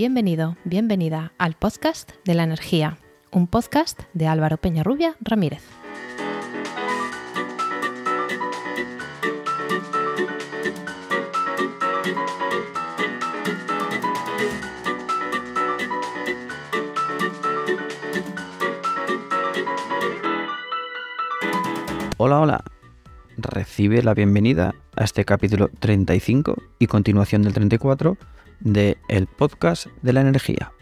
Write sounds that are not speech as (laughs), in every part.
Bienvenido, bienvenida al podcast de la energía, un podcast de Álvaro Peñarrubia Ramírez. Hola, hola. Recibe la bienvenida a este capítulo 35 y continuación del 34 de El Podcast de la Energía,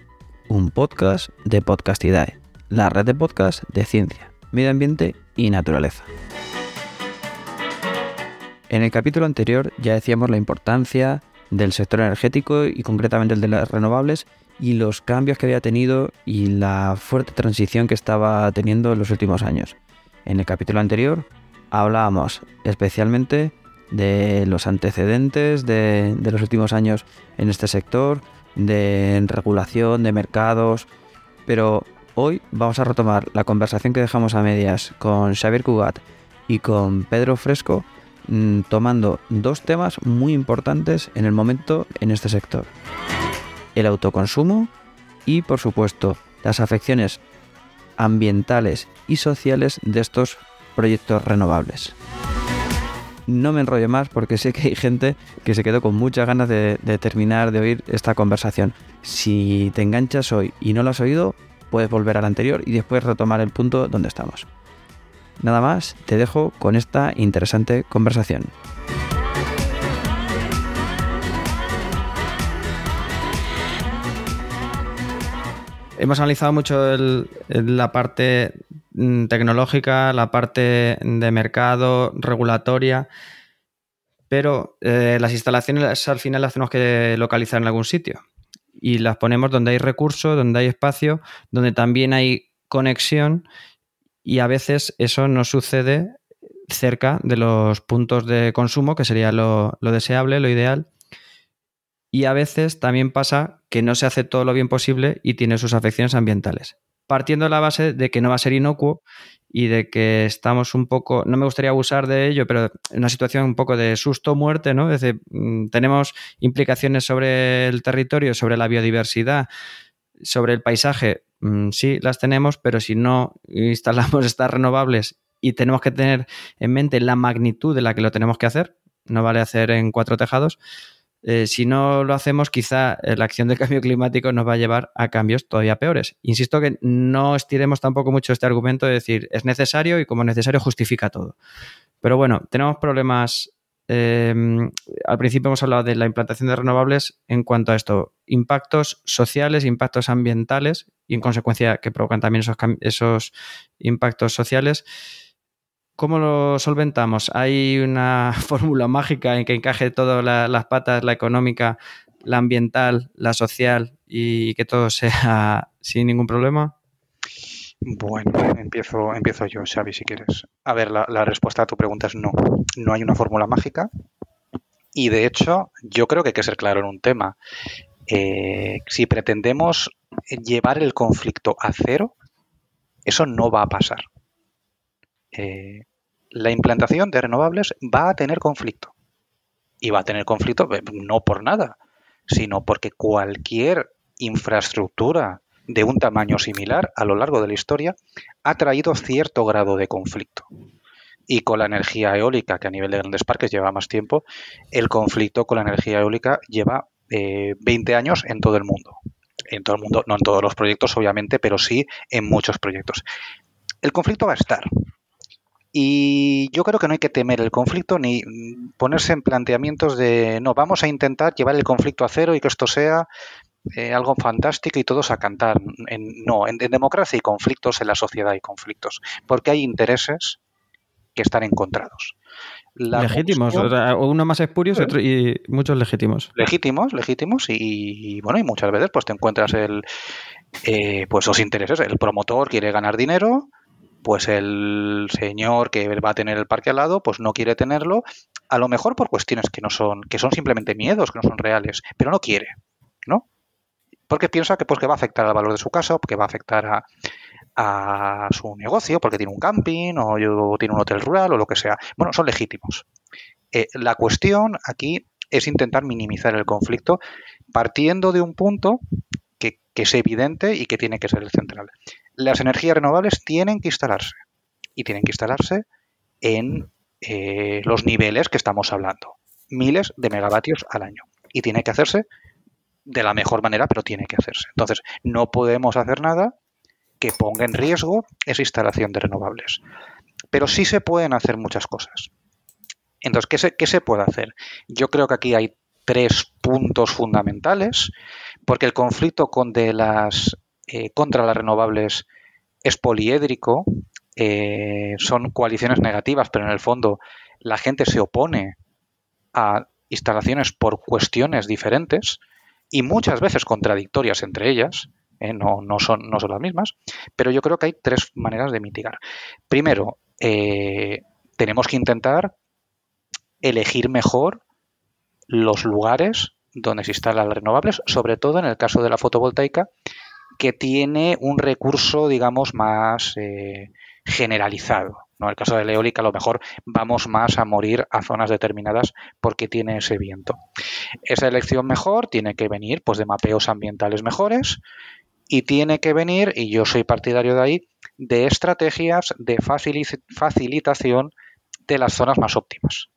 un podcast de Podcastidae, la red de podcast de ciencia, medio ambiente y naturaleza. En el capítulo anterior ya decíamos la importancia del sector energético y concretamente el de las renovables y los cambios que había tenido y la fuerte transición que estaba teniendo en los últimos años. En el capítulo anterior hablábamos especialmente de los antecedentes de, los últimos años en este sector, de regulación, de mercados, pero hoy vamos a retomar la conversación que dejamos a medias con Xavier Cugat y con Pedro Fresco, mm, tomando dos temas muy importantes en el momento en este sector. El autoconsumo y, por supuesto, las afecciones ambientales y sociales de estos proyectos renovables. No me enrollo más porque sé que hay gente que se quedó con muchas ganas de, terminar de oír esta conversación. Si te enganchas hoy y no lo has oído, puedes volver al anterior y después retomar el punto donde estamos. Nada más, te dejo con esta interesante conversación. Hemos analizado mucho la parte tecnológica, la parte de mercado, regulatoria, pero eh, las instalaciones al final las tenemos que localizar en algún sitio. Y las ponemos donde hay recursos, donde hay espacio, donde también hay conexión. Y a veces eso no sucede cerca de los puntos de consumo, que sería lo deseable, lo ideal. Y a veces también pasa que no se hace todo lo bien posible y tiene sus afecciones ambientales. Partiendo de la base de que no va a ser inocuo y de que estamos un poco, no me gustaría abusar de ello, pero en una situación un poco de susto muerte, ¿no? Es decir, mm, tenemos implicaciones sobre el territorio, sobre la biodiversidad, sobre el paisaje, mm, sí las tenemos, pero si no instalamos (laughs) estas renovables y tenemos que tener en mente la magnitud de la que lo tenemos que hacer, no vale hacer en cuatro tejados, eh, si no lo hacemos, quizá eh, la acción del cambio climático nos va a llevar a cambios todavía peores. Insisto que no estiremos tampoco mucho este argumento de decir es necesario y como necesario justifica todo. Pero bueno, tenemos problemas. Em, al principio hemos hablado de la implantación de renovables en cuanto a esto, impactos sociales, impactos ambientales y en consecuencia que provocan también esos, esos impactos sociales. ¿Cómo lo solventamos? ¿Hay una (laughs) fórmula mágica en que encaje todas las patas, la económica, la ambiental, la social y que todo (laughs) sea sin ningún problema? Bueno, empiezo, empiezo yo, Xavi, si quieres. A ver, la, respuesta a tu pregunta es no. No hay una fórmula mágica. Y de hecho, yo creo que hay que ser claro en un tema. Eh, si pretendemos llevar el conflicto a cero, eso no va a pasar. Eh, la implantación de renovables va a tener conflicto. Y va a tener conflicto eh, no por nada, sino porque cualquier infraestructura de un tamaño similar a lo largo de la historia ha traído cierto grado de conflicto. Y con la energía eólica, que a nivel de grandes parques lleva más tiempo, el conflicto con la energía eólica lleva 20 eh, años en todo el mundo. En todo el mundo, no en todos los proyectos, obviamente, pero sí en muchos proyectos. El conflicto va a estar, y yo creo que no hay que temer el conflicto ni ponerse en planteamientos de, no, vamos a intentar llevar el conflicto a cero y que esto sea eh, algo fantástico y todos a cantar. no, en, democracia hay conflictos, en la sociedad hay conflictos, porque hay intereses que están encontrados. legítimos, uno más espurios y, muchos legítimos. Legítimos, legítimos y, bueno, y muchas veces pues te encuentras el, eh, pues los intereses, el promotor quiere ganar dinero, pues el señor que va a tener el parque al lado, pues no quiere tenerlo, a lo mejor por cuestiones que no son, que son simplemente miedos, que no son reales, pero no quiere, ¿no? Porque piensa que pues que va a afectar al valor de su casa, que va a afectar a, su negocio, porque tiene un camping o, tiene un hotel rural o lo que sea. Bueno, son legítimos. Eh, la cuestión aquí es intentar minimizar el conflicto partiendo de un punto que es evidente y que tiene que ser el central. Las energías renovables tienen que instalarse y tienen que instalarse en eh, los niveles que estamos hablando, miles de megavatios al año. Y tiene que hacerse de la mejor manera, pero tiene que hacerse. Entonces, no podemos hacer nada que ponga en riesgo esa instalación de renovables. Pero sí se pueden hacer muchas cosas. Entonces, ¿qué se, qué se puede hacer? Yo creo que aquí hay tres puntos fundamentales, porque el conflicto con de las, eh, contra las renovables es poliédrico, eh, son coaliciones negativas, pero en el fondo la gente se opone a instalaciones por cuestiones diferentes y muchas veces contradictorias entre ellas, eh, no, no, son, no son las mismas, pero yo creo que hay tres maneras de mitigar. Primero, tenemos que intentar elegir mejor los lugares donde se instalan las renovables, sobre todo en el caso de la fotovoltaica, que tiene un recurso, digamos, más generalizado. ¿no? En el caso de la eólica, a lo mejor vamos más a morir a zonas determinadas porque tiene ese viento. Esa elección mejor tiene que venir pues, de mapeos ambientales mejores y tiene que venir, y yo soy partidario de ahí, de estrategias de facilitación de las zonas más óptimas.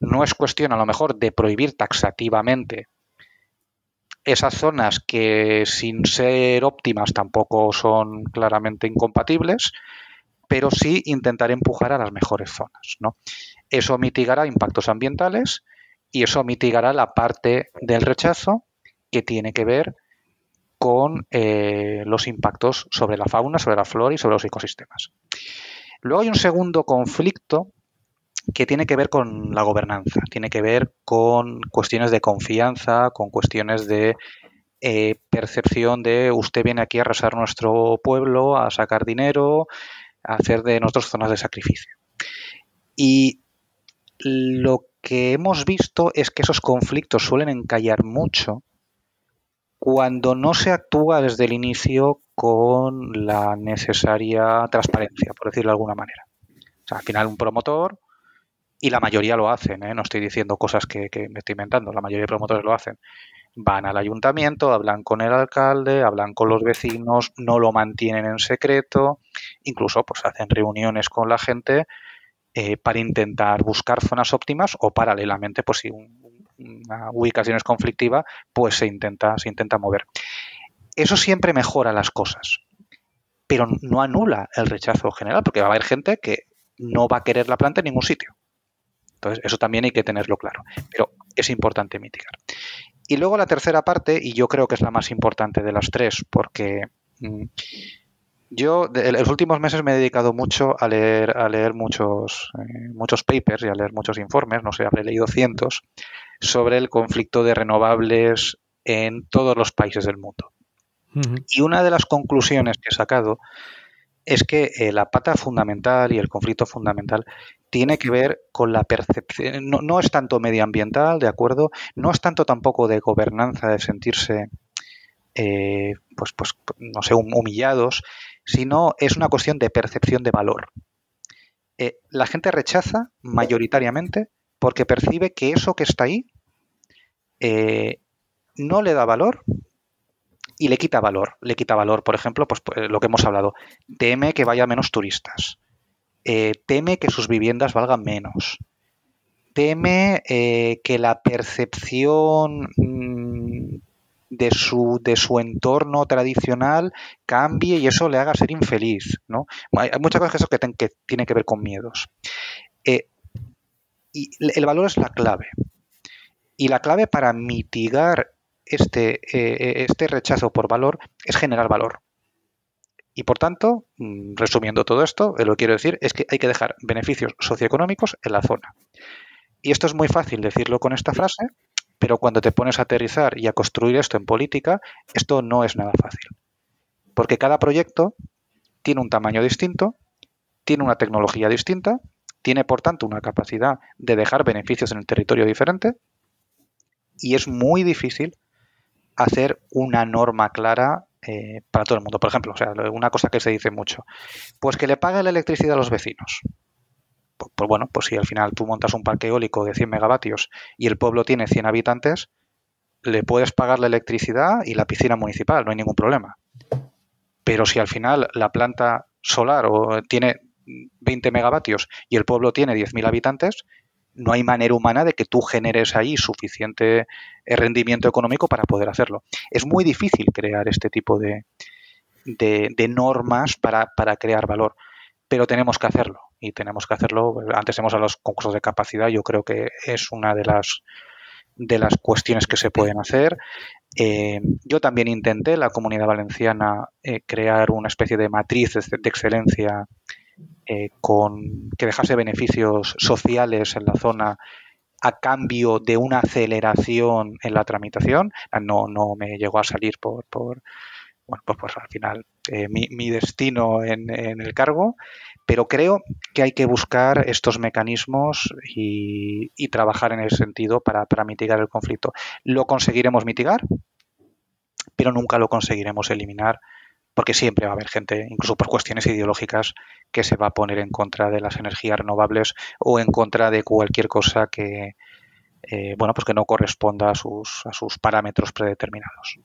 No es cuestión a lo mejor de prohibir taxativamente esas zonas que sin ser óptimas tampoco son claramente incompatibles, pero sí intentar empujar a las mejores zonas. ¿no? Eso mitigará impactos ambientales y eso mitigará la parte del rechazo que tiene que ver con eh, los impactos sobre la fauna, sobre la flora y sobre los ecosistemas. Luego hay un segundo conflicto que tiene que ver con la gobernanza, tiene que ver con cuestiones de confianza, con cuestiones de eh, percepción de usted viene aquí a arrasar nuestro pueblo, a sacar dinero, hacer de nosotros zonas de sacrificio. Y lo que hemos visto es que esos conflictos suelen encallar mucho cuando no se actúa desde el inicio con la necesaria transparencia, por decirlo de alguna manera. O sea, al final un promotor, y la mayoría lo hacen, ¿eh? no estoy diciendo cosas que, me estoy inventando, la mayoría de promotores lo hacen, van al ayuntamiento, hablan con el alcalde, hablan con los vecinos, no lo mantienen en secreto, incluso pues hacen reuniones con la gente eh, para intentar buscar zonas óptimas o paralelamente, pues si una ubicación es conflictiva, pues se intenta, se intenta mover. Eso siempre mejora las cosas, pero no anula el rechazo general, porque va a haber gente que no va a querer la planta en ningún sitio. Entonces, eso también hay que tenerlo claro. Pero es importante mitigar. Y luego la tercera parte, y yo creo que es la más importante de las tres, porque mm, yo en los últimos meses me he dedicado mucho a leer, a leer muchos, eh, muchos papers y a leer muchos informes, no sé, habré leído cientos, sobre el conflicto de renovables en todos los países del mundo. Y una de las conclusiones que he sacado es que eh, la pata fundamental y el conflicto fundamental tiene que ver con la percepción, no, es tanto medioambiental, ¿de acuerdo? No es tanto tampoco de gobernanza, de sentirse, eh, pues, pues, no sé, humillados, sino es una cuestión de percepción de valor. Eh, la gente rechaza mayoritariamente porque percibe que eso que está ahí eh, no le da valor y le quita valor. Le quita valor, por ejemplo, pues, pues lo que hemos hablado. Teme que vaya menos turistas. Eh, teme que sus viviendas valgan menos. Teme eh, que la percepción mm, de, su, de su entorno tradicional cambie y eso le haga ser infeliz. ¿no? Hay, muchas cosas que, que, tienen que ver con miedos. Eh, y el valor es la clave. Y la clave para mitigar este, este rechazo por valor es generar valor. Y por tanto, mm, resumiendo todo esto, lo que quiero decir es que hay que dejar beneficios socioeconómicos en la zona. Y esto es muy fácil decirlo con esta frase, pero cuando te pones a aterrizar y a construir esto en política, esto no es nada fácil. Porque cada proyecto tiene un tamaño distinto, tiene una tecnología distinta, tiene por tanto una capacidad de dejar beneficios en el territorio diferente y es muy difícil hacer una norma clara eh, para todo el mundo. Por ejemplo, o sea, una cosa que se dice mucho, pues que le pague la electricidad a los vecinos. Pues, pues, bueno, pues si al final tú montas un parque eólico de 100 megavatios y el pueblo tiene 100 habitantes, le puedes pagar la electricidad y la piscina municipal, no hay ningún problema. Pero si al final la planta solar o tiene 20 megavatios y el pueblo tiene 10.000 habitantes, no hay manera humana de que tú generes ahí suficiente eh, rendimiento económico para poder hacerlo. Es muy difícil crear este tipo de, de, normas para, para, crear valor, pero tenemos que hacerlo y tenemos que hacerlo. Antes hemos hablado de los concursos de capacidad, yo creo que es una de las de las cuestiones que se pueden hacer. Eh, yo también intenté, la comunidad valenciana, eh, crear una especie de matriz de, excelencia eh, con que dejase beneficios sociales en la zona a cambio de una aceleración en la tramitación. No, no me llegó a salir por, por bueno, pues, pues al final mi, destino en, el cargo, pero creo que hay que buscar estos mecanismos y, trabajar en ese sentido para, mitigar el conflicto. Lo conseguiremos mitigar, pero nunca lo conseguiremos eliminar porque siempre va a haber gente, incluso por cuestiones ideológicas, que se va a poner en contra de las energías renovables o en contra de cualquier cosa que, eh, bueno, pues que no corresponda a sus, a sus parámetros predeterminados.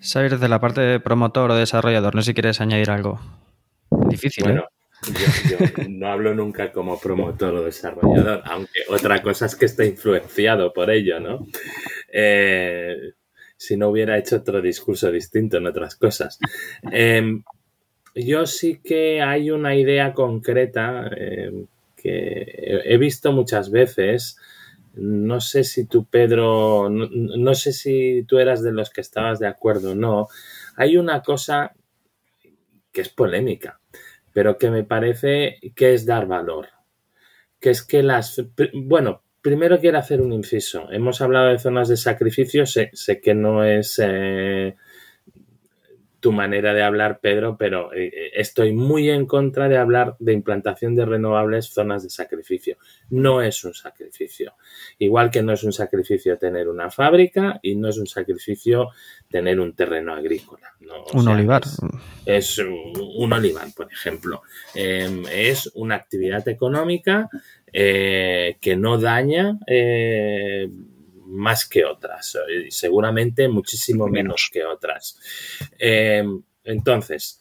Saber de la parte de promotor o desarrollador, no sé si quieres añadir algo. Difícil, bueno, ¿eh? Yo, no hablo nunca como promotor o desarrollador, aunque otra cosa es que esté influenciado por ello, ¿no? Eh, si no hubiera hecho otro discurso distinto en otras cosas. (laughs) Em, yo sí que hay una idea concreta em, que he visto muchas veces. No sé si tú, Pedro, no sé si tú eras de los que estabas de acuerdo o no. Hay una cosa que es polémica, pero que me parece que es dar valor. Que es que las... Bueno, primero quiero hacer un inciso. Hemos hablado de zonas de sacrificio, sé, que no es... Eh, tu manera de hablar, Pedro, pero eh, eh, estoy muy en contra de hablar de implantación de renovables zonas de sacrificio. No es un sacrificio. Igual que no es un sacrificio tener una fábrica y no es un sacrificio tener un terreno agrícola. un olivar. Es, un olivar, por ejemplo. Em, es una actividad económica eh, que no daña más que otras, y seguramente muchísimo menos que otras. Em, entonces,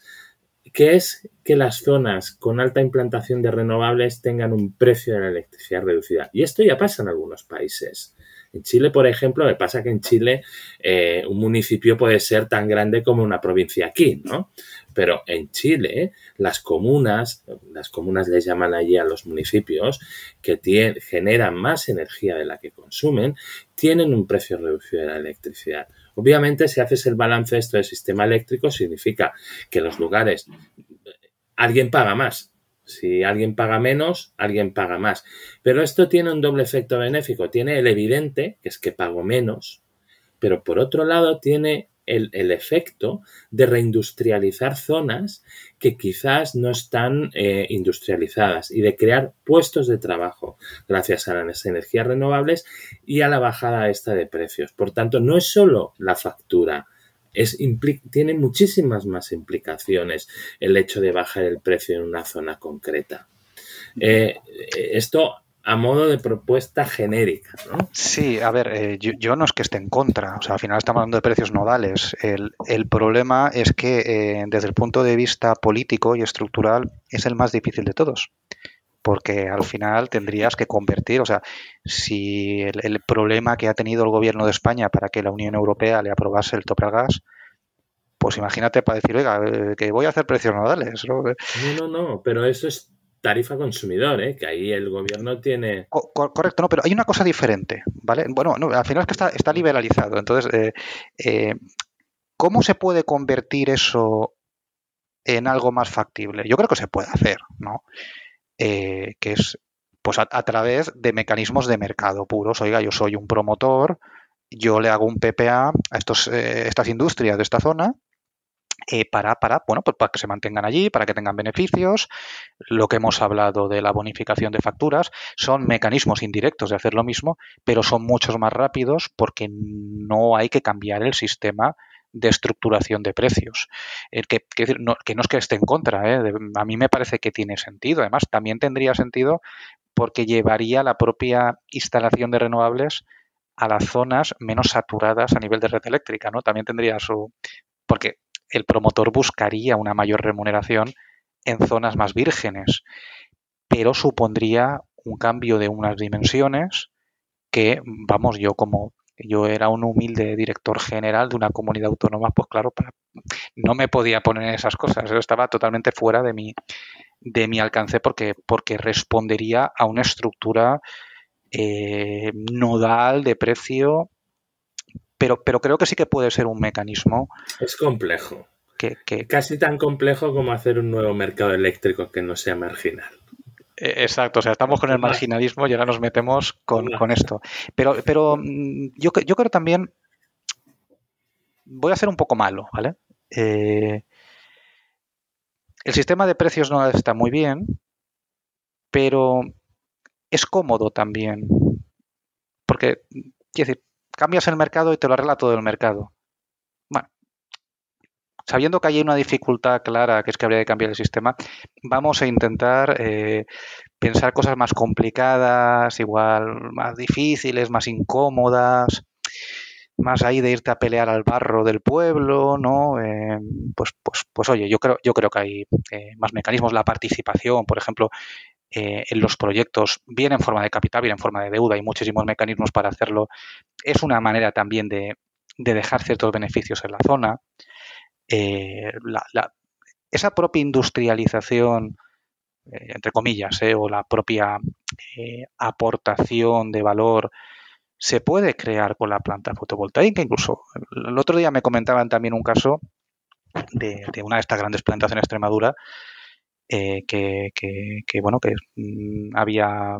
¿qué es que las zonas con alta implantación de renovables tengan un precio de la electricidad reducida? Y esto ya pasa en algunos países. En Chile, por ejemplo, me pasa que en Chile eh, un municipio puede ser tan grande como una provincia aquí, ¿no? Pero en Chile, las comunas, las comunas les llaman allí a los municipios, que generan más energía de la que consumen, tienen un precio reducido de la electricidad. Obviamente, si haces el balance esto del sistema eléctrico, significa que los lugares alguien paga más. Si alguien paga menos, alguien paga más. Pero esto tiene un doble efecto benéfico. Tiene el evidente, que es que pago menos, pero por otro lado tiene el, efecto de reindustrializar zonas que quizás no están eh, industrializadas y de crear puestos de trabajo gracias a las energías renovables y a la bajada esta de precios. Por tanto, no es solo la factura, es, tiene muchísimas más implicaciones el hecho de bajar el precio en una zona concreta. Eh, esto a modo de propuesta genérica, ¿no? Sí, a ver, eh, yo, no es que esté en contra, o sea, al final estamos hablando de precios nodales. El, problema es que eh, desde el punto de vista político y estructural es el más difícil de todos, porque al final tendrías que convertir, o sea, si el, problema que ha tenido el gobierno de España para que la Unión Europea le aprobase el tope al gas, pues imagínate para decir, oiga, eh, que voy a hacer precios nodales. No, no, no, pero eso es tarifa consumidor, ¿eh? que ahí el gobierno tiene... correcto, no, pero hay una cosa diferente, ¿vale? Bueno, al final es que está, liberalizado. Entonces, eh, eh, ¿cómo se puede convertir eso en algo más factible? Yo creo que se puede hacer, ¿no? que es pues a, través de mecanismos de mercado puros. Oiga, yo soy un promotor, yo le hago un PPA a estos, estas industrias de esta zona eh, para, para, bueno, pues para que se mantengan allí, para que tengan beneficios. Lo que hemos hablado de la bonificación de facturas son mecanismos indirectos de hacer lo mismo, pero son muchos más rápidos porque no hay que cambiar el sistema de estructuración de precios. Que, no, que no es que esté en contra, ¿eh? a mí me parece que tiene sentido. Además, también tendría sentido porque llevaría la propia instalación de renovables a las zonas menos saturadas a nivel de red eléctrica, ¿no? También tendría su... porque el promotor buscaría una mayor remuneración en zonas más vírgenes, pero supondría un cambio de unas dimensiones que, vamos, yo como yo era un humilde director general de una comunidad autónoma, pues claro, no me podía poner esas cosas, eso estaba totalmente fuera de mi, de mi alcance porque, porque respondería a una estructura eh, nodal de precio, pero, pero creo que sí que puede ser un mecanismo. Es complejo. Que, Casi tan complejo como hacer un nuevo mercado eléctrico que no sea marginal. Eh, exacto, o sea, estamos con el marginalismo y ahora nos metemos con, esto. Pero, pero mm, yo, yo creo también, voy a ser un poco malo, ¿vale? Eh, el sistema de precios no está muy bien, pero es cómodo también. Porque, quiero decir, cambias el mercado y te lo arregla todo el mercado. Bueno, sabiendo que hay una dificultad clara, que es que habría que cambiar el sistema, vamos a intentar eh, pensar cosas más complicadas, igual más difíciles, más incómodas, más ahí de irte a pelear al barro del pueblo, ¿no? Eh, pues, pues, pues oye, yo creo, yo creo que hay eh, más mecanismos. La participación, por ejemplo, en los proyectos, bien en forma de capital, bien en forma de deuda, hay muchísimos mecanismos para hacerlo. Es una manera también de, de dejar ciertos beneficios en la zona. Eh, esa propia industrialización, eh, entre comillas, eh, o la propia aportación de valor se puede crear con la planta fotovoltaica. Incluso el otro día me comentaban también un caso de, de una de estas grandes plantas en Extremadura que, bueno que mm, había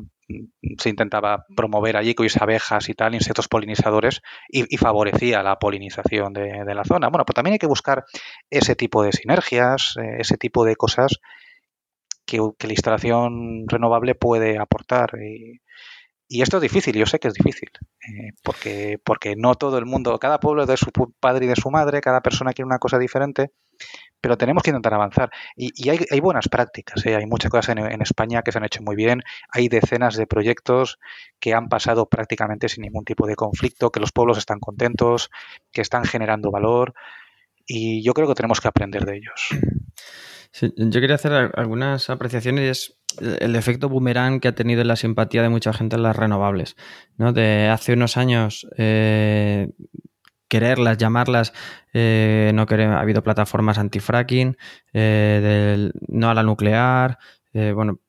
se intentaba promover allí con abejas y tal, insectos polinizadores, y, favorecía la polinización de, la zona. Bueno, pues también hay que buscar ese tipo de sinergias, eh, ese tipo de cosas que, la instalación renovable puede aportar. Y, esto es difícil, yo sé que es difícil, eh, porque, porque no todo el mundo, cada pueblo es de su padre y de su madre, cada persona quiere una cosa diferente, pero tenemos que intentar avanzar. Y, hay, buenas prácticas, ¿eh? hay muchas cosas en, España que se han hecho muy bien, hay decenas de proyectos que han pasado prácticamente sin ningún tipo de conflicto, que los pueblos están contentos, que están generando valor, y yo creo que tenemos que aprender de ellos. yo quería hacer algunas apreciaciones el efecto boomerang que ha tenido en la simpatía de mucha gente en las renovables. ¿no? De hace unos años eh, quererlas, llamarlas, eh, no querer, ha habido plataformas anti-fracking, eh, no a la nuclear, eh, bueno,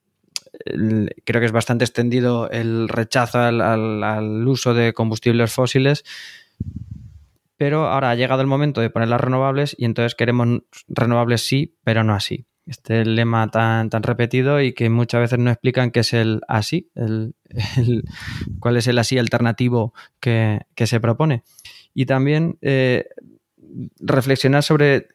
creo que es bastante extendido el rechazo al, uso de combustibles fósiles, pero ahora ha llegado el momento de poner las renovables y entonces queremos renovables sí, pero no así. Este lema tan, repetido y que muchas veces no explican qué es el así, el, cuál es el así alternativo que se propone. Y también eh, reflexionar sobre, eh,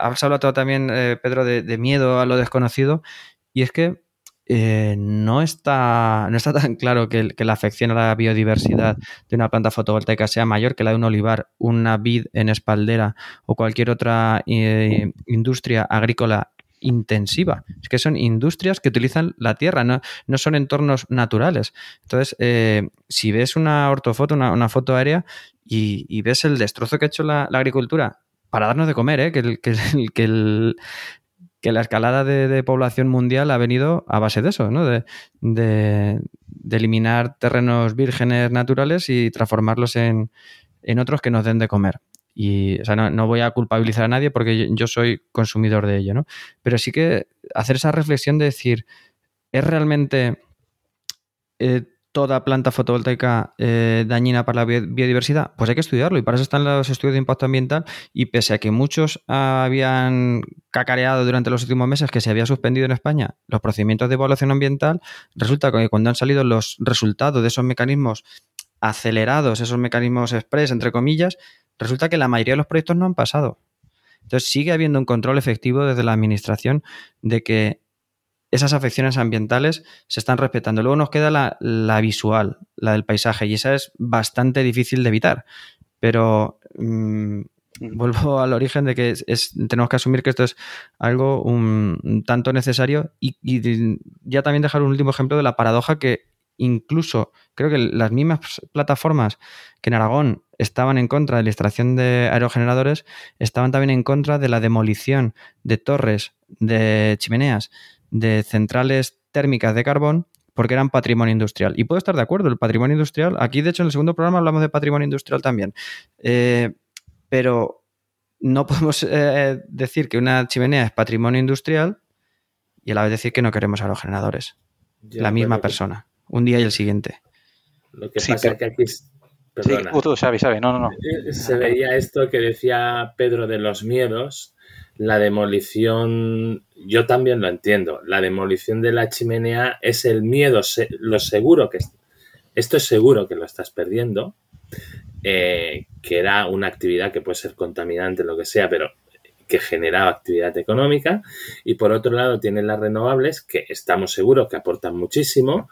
has hablado también, eh, Pedro, de, miedo a lo desconocido, y es que no, está, no está (laughs) tan claro que, la afección a la biodiversidad de una planta fotovoltaica sea mayor que la de un olivar, una vid en espaldera o cualquier otra industria agrícola intensiva. Es que son industrias que utilizan la tierra, no, no son entornos naturales. Entonces, si ves una ortofoto, una, una, foto aérea, y, ves el destrozo que ha hecho la, agricultura para darnos de comer, ¿eh? que, que, que, la escalada de, población mundial ha venido a base de eso, ¿no? de, de, eliminar terrenos vírgenes naturales y transformarlos en, en, otros que nos den de comer. Y o sea, no, voy a culpabilizar a nadie porque yo, soy consumidor de ello, ¿no? Pero sí que hacer esa reflexión de decir, ¿es realmente eh, toda planta fotovoltaica eh, dañina para la biodiversidad? Pues hay que estudiarlo y para eso están los estudios de impacto ambiental y pese a que muchos habían cacareado durante los últimos meses que se había suspendido en España los procedimientos de evaluación ambiental, resulta que cuando han salido los resultados de esos mecanismos acelerados, esos mecanismos express, entre comillas, resulta que la mayoría de los proyectos no han pasado. Entonces sigue habiendo un control efectivo desde la administración de que esas afecciones ambientales se están respetando. Luego nos queda la, visual, la del paisaje, y esa es bastante difícil de evitar. Pero mm, vuelvo al origen de que tenemos que asumir que esto es algo un, tanto necesario y, ya también dejar un último ejemplo de la paradoja que incluso creo que las mismas plataformas que en Aragón estaban en contra de la extracción de aerogeneradores, estaban también en contra de la demolición de torres, de chimeneas, de centrales térmicas de carbón, porque eran patrimonio industrial. Y puedo estar de acuerdo, el patrimonio industrial, aquí de hecho en el segundo programa hablamos de patrimonio industrial también, eh, pero no (laughs) podemos eh, decir que una chimenea es patrimonio industrial y a la vez decir que no queremos aerogeneradores. la misma persona, un día y el siguiente. Lo que pasa es que aquí Perdona. Sí, tú sabes, sabes, no, no, no. Eh, se veía esto que decía Pedro de los miedos, la demolición, yo también lo entiendo, la demolición de la chimenea es el miedo, lo seguro que, esto es seguro que lo estás perdiendo, eh, que era una actividad que puede ser contaminante, lo que sea, pero que generaba actividad económica y por otro lado tienen las renovables que estamos seguros que aportan muchísimo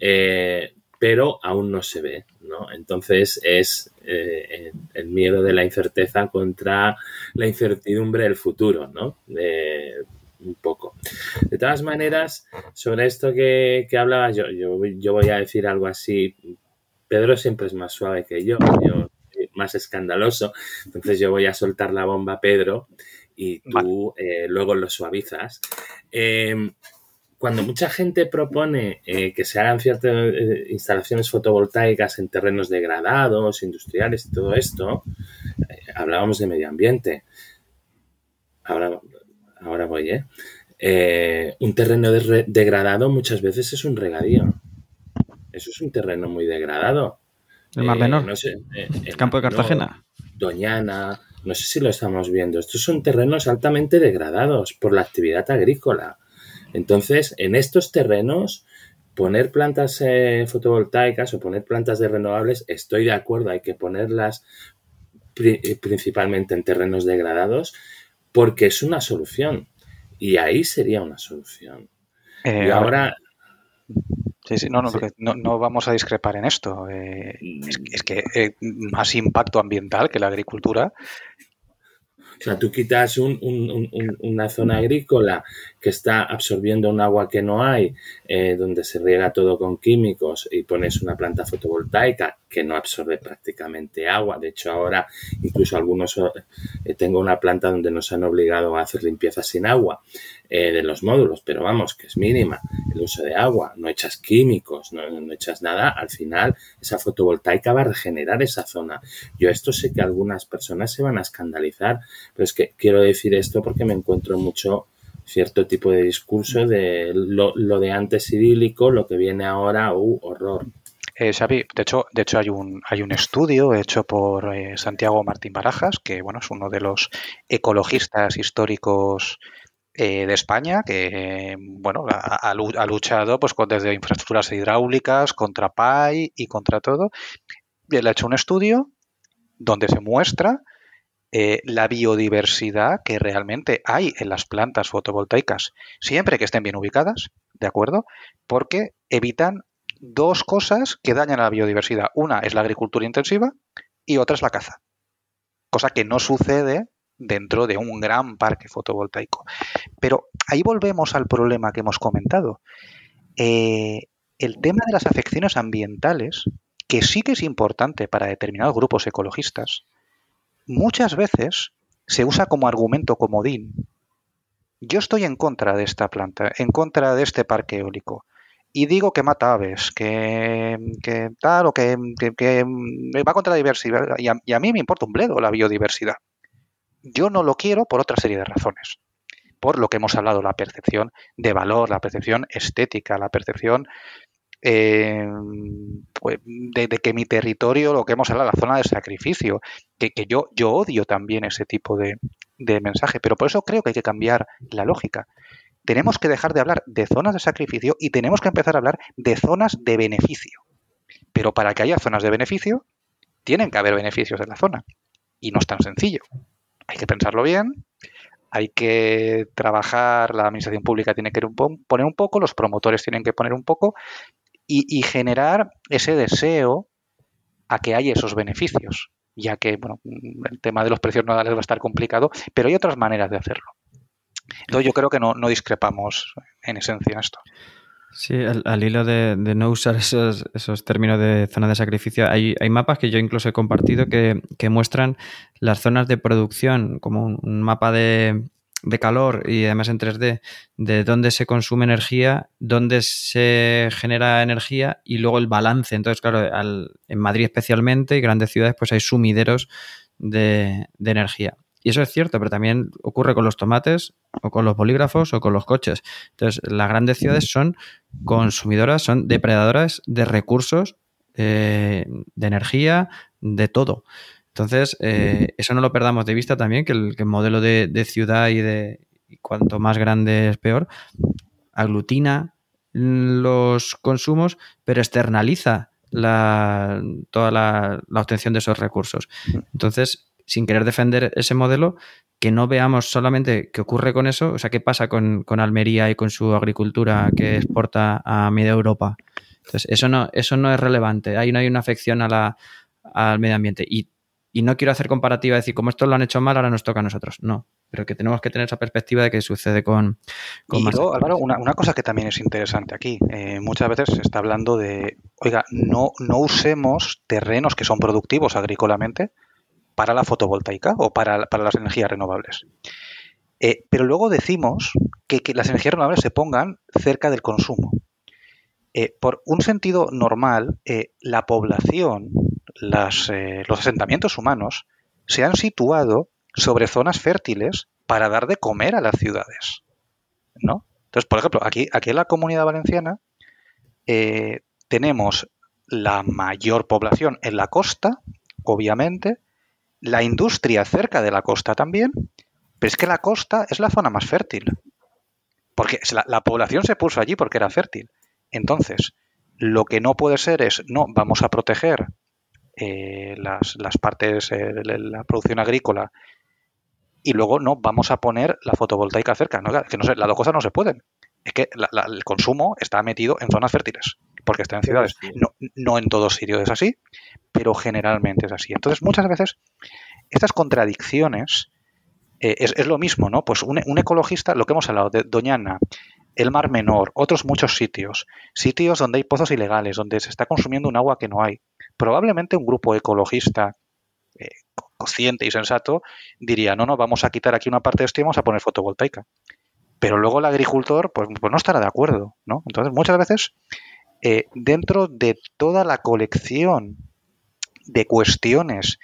eh, pero aún no se ve ¿no? Entonces es eh, el miedo de la incerteza contra la incertidumbre del futuro, ¿no? un poco. De todas maneras, sobre esto que, que hablabas, yo, yo, voy a decir algo así. Pedro siempre es más suave que yo, yo más escandaloso, entonces yo voy a soltar la bomba Pedro y tú eh, luego lo suavizas. Eh, cuando mucha gente propone eh, que se hagan ciertas instalaciones fotovoltaicas en terrenos degradados, industriales y todo esto, hablábamos de medio ambiente. Ahora, ahora voy, ¿eh? un terreno degradado muchas veces es un regadío. Eso es un terreno muy degradado. El Mar Menor. el campo de Cartagena. Doñana, no sé si lo estamos viendo. Estos son terrenos altamente degradados por la actividad agrícola entonces, en estos terrenos, poner plantas eh, fotovoltaicas o poner plantas de renovables, estoy de acuerdo, hay que ponerlas eh, principalmente en terrenos degradados porque es una solución y ahí sería una solución. y ahora... Sí, sí, no, no, no, vamos a discrepar en esto. Eh, es, que más impacto ambiental que la agricultura o sea, tú quitas una zona agrícola que está absorbiendo un agua que no hay, eh, donde se riega todo con químicos y pones una planta fotovoltaica que no absorbe prácticamente agua. De hecho, ahora incluso algunos, eh, tengo una planta donde nos han obligado a hacer limpieza sin agua eh, de los módulos, pero vamos, que es mínima el uso de agua, no echas químicos, no, echas nada, al final esa fotovoltaica va a regenerar esa zona. Yo esto sé que algunas personas se van a escandalizar, pero es que quiero decir esto porque me encuentro mucho cierto tipo de discurso de lo, de antes idílico, lo que viene ahora, uh, horror. Eh, Xavi, de hecho, de hecho hay un, hay un estudio hecho por eh, Santiago Martín Barajas, que bueno, es uno de los ecologistas históricos eh, de España, que bueno, ha, ha, luchado pues desde infraestructuras hidráulicas, contra PAI y contra todo. Él ha hecho un estudio donde se muestra eh, la biodiversidad que realmente hay en las plantas fotovoltaicas, siempre que estén bien ubicadas, ¿de acuerdo? Porque evitan dos cosas que dañan a la biodiversidad. Una es la agricultura intensiva y otra es la caza. Cosa que no sucede dentro de un gran parque fotovoltaico. Pero ahí volvemos al problema que hemos comentado. Eh, el tema de las afecciones ambientales, que sí que es importante para determinados grupos ecologistas, muchas veces se usa como argumento comodín. Yo estoy en contra de esta planta, en contra de este parque eólico. Y digo que mata aves, que, tal, o que, va contra la diversidad. Y a, mí me importa un bledo la biodiversidad. Yo no lo quiero por otra serie de razones. Por lo que hemos hablado, la percepción de valor, la percepción estética, la percepción eh, pues, de, que mi territorio, lo que hemos hablado, la zona de sacrificio, que, yo, yo odio también ese tipo de, mensaje, pero por eso creo que hay que cambiar la lógica. Tenemos que dejar de hablar de zonas de sacrificio y tenemos que empezar a hablar de zonas de beneficio. Pero para que haya zonas de beneficio, tienen que haber beneficios en la zona. Y no es tan sencillo. Hay que pensarlo bien, hay que trabajar, la administración pública tiene que poner un poco, los promotores tienen que poner un poco, y, generar ese deseo a que haya esos beneficios, ya que bueno, el tema de los precios nodales va a estar complicado, pero hay otras maneras de hacerlo. Entonces yo creo que no, discrepamos en esencia en esto. Sí, al, hilo de, no usar (laughs) esos, términos de zona de sacrificio, hay, mapas que yo incluso he compartido que, muestran las zonas de producción, como un, mapa de, calor y además en 3D, de dónde se consume energía, dónde se genera energía y luego el balance. Entonces, claro, en Madrid especialmente y grandes ciudades, pues hay sumideros de energía. Y eso es cierto, pero también ocurre con los tomates o con los bolígrafos o con los coches. Entonces, las grandes ciudades son consumidoras, son depredadoras de recursos, eh, de energía, de todo. Entonces, eh, eso no lo perdamos de vista también, que el, modelo de, ciudad y de cuanto más grande es peor, aglutina los consumos, pero externaliza toda la, la, obtención de esos recursos. Entonces, sin querer defender ese modelo, que no veamos solamente qué ocurre con eso, o sea, qué pasa con, Almería y con su agricultura que exporta a media Europa. Entonces, eso no, eso no es relevante. Ahí no hay una afección a la, al medio ambiente. Y, no quiero hacer comparativa, decir, como esto lo han hecho mal, ahora nos toca a nosotros. No, pero que tenemos que tener esa perspectiva de qué sucede con, con y Álvaro, una, cosa que también es interesante aquí. Eh, muchas veces se está hablando de, oiga, no, no usemos terrenos que son productivos agrícolamente para la fotovoltaica o para, las energías renovables. Eh, pero luego decimos que, las energías renovables se pongan cerca del consumo. Eh, por un sentido normal, eh, la población, los asentamientos humanos, se han situado sobre zonas fértiles para dar de comer a las ciudades. ¿no? Entonces, por ejemplo, aquí, aquí en la comunidad valenciana tenemos la mayor población en la costa, obviamente, la industria cerca de la costa también, pero es que la costa es la zona más fértil. Porque la, población se puso allí porque era fértil. Entonces, lo que no puede ser es, no, vamos a proteger eh, las, partes eh, de la producción agrícola y luego no, vamos a poner la fotovoltaica cerca. No, que no sé, las dos cosas no se pueden. Es que el consumo está metido en zonas fértiles, porque está en ciudades. No, no en todos sitios es así, pero generalmente es así. Entonces, muchas veces estas contradicciones eh, es, lo mismo, ¿no? Pues un, ecologista, lo que hemos hablado de Doñana, el Mar Menor, otros muchos sitios, sitios donde hay pozos ilegales, donde se está consumiendo un agua que no hay. Probablemente un grupo ecologista eh, consciente y sensato diría, no, no, vamos a quitar aquí una parte de esto y vamos a poner fotovoltaica. Pero luego el agricultor, pues, pues no estará de acuerdo, ¿no? Entonces, muchas veces, eh, dentro de toda la colección de cuestiones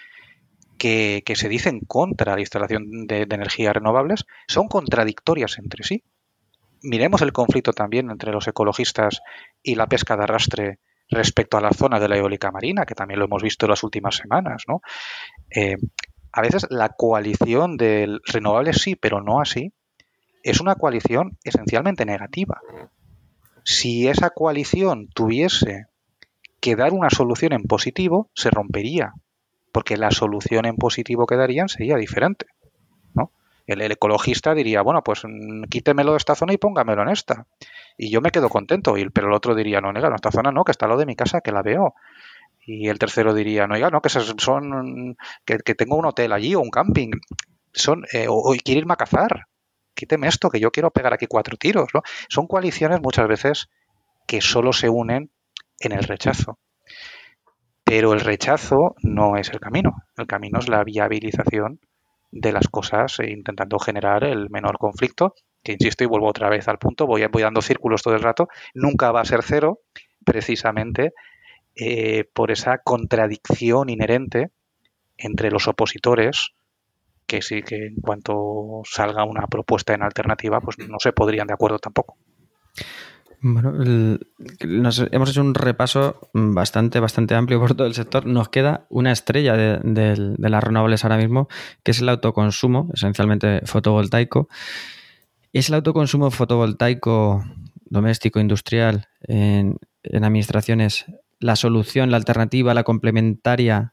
que, se dicen contra la instalación de, energías renovables son contradictorias entre sí. Miremos el conflicto también entre los ecologistas y la pesca de arrastre respecto a la zona de la eólica marina, que también lo hemos visto en las últimas semanas. ¿no? Eh, a veces la coalición de renovables sí, pero no así, es una coalición esencialmente negativa. Si esa coalición tuviese que dar una solución en positivo, se rompería, porque la solución en positivo que darían sería diferente. ¿no? El, ecologista diría, bueno, pues mm, quítemelo de esta zona y póngamelo en esta. Y yo me quedo contento, y, pero el otro diría, no, nega, en esta zona no, que está lo de mi casa, que la veo. Y el tercero diría, no, no, que son, que, tengo un hotel allí o un camping, son, eh, o, o quiero irme a cazar, quíteme esto, que yo quiero pegar aquí cuatro tiros. ¿no? Son coaliciones muchas veces que solo se unen en el rechazo. Pero el rechazo no es el camino. El camino es la viabilización de las cosas e intentando generar el menor conflicto, que insisto y vuelvo otra vez al punto, voy, voy dando círculos todo el rato, nunca va a ser cero, precisamente eh, por esa contradicción inherente entre los opositores, que sí que en cuanto salga una propuesta en alternativa, pues no se podrían de acuerdo tampoco. Bueno, hemos hecho un repaso bastante, bastante amplio por todo el sector. Nos queda una estrella de, las renovables ahora mismo, que es el autoconsumo, esencialmente fotovoltaico. ¿Es el autoconsumo fotovoltaico doméstico, industrial, en, administraciones, la solución, la alternativa, la complementaria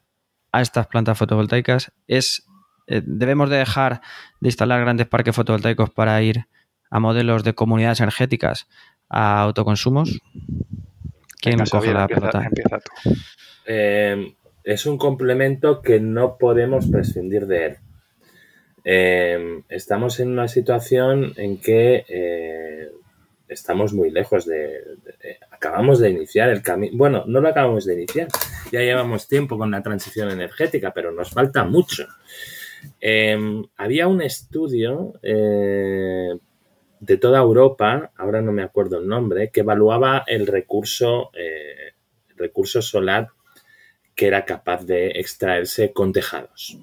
a estas plantas fotovoltaicas? ¿Es, eh, ¿Debemos de dejar de instalar grandes parques fotovoltaicos para ir a modelos de comunidades energéticas? a autoconsumos? ¿Quién coge la pelota? Eh, es un complemento que no podemos prescindir de él. Eh, estamos en una situación en que eh, estamos muy lejos de, acabamos de iniciar el camino. Bueno, no lo acabamos de iniciar. Ya llevamos tiempo con la transición energética, pero nos falta mucho. Em, había un estudio eh, de toda Europa, ahora no me acuerdo el nombre, que evaluaba el recurso, eh, recurso solar que era capaz de extraerse con tejados.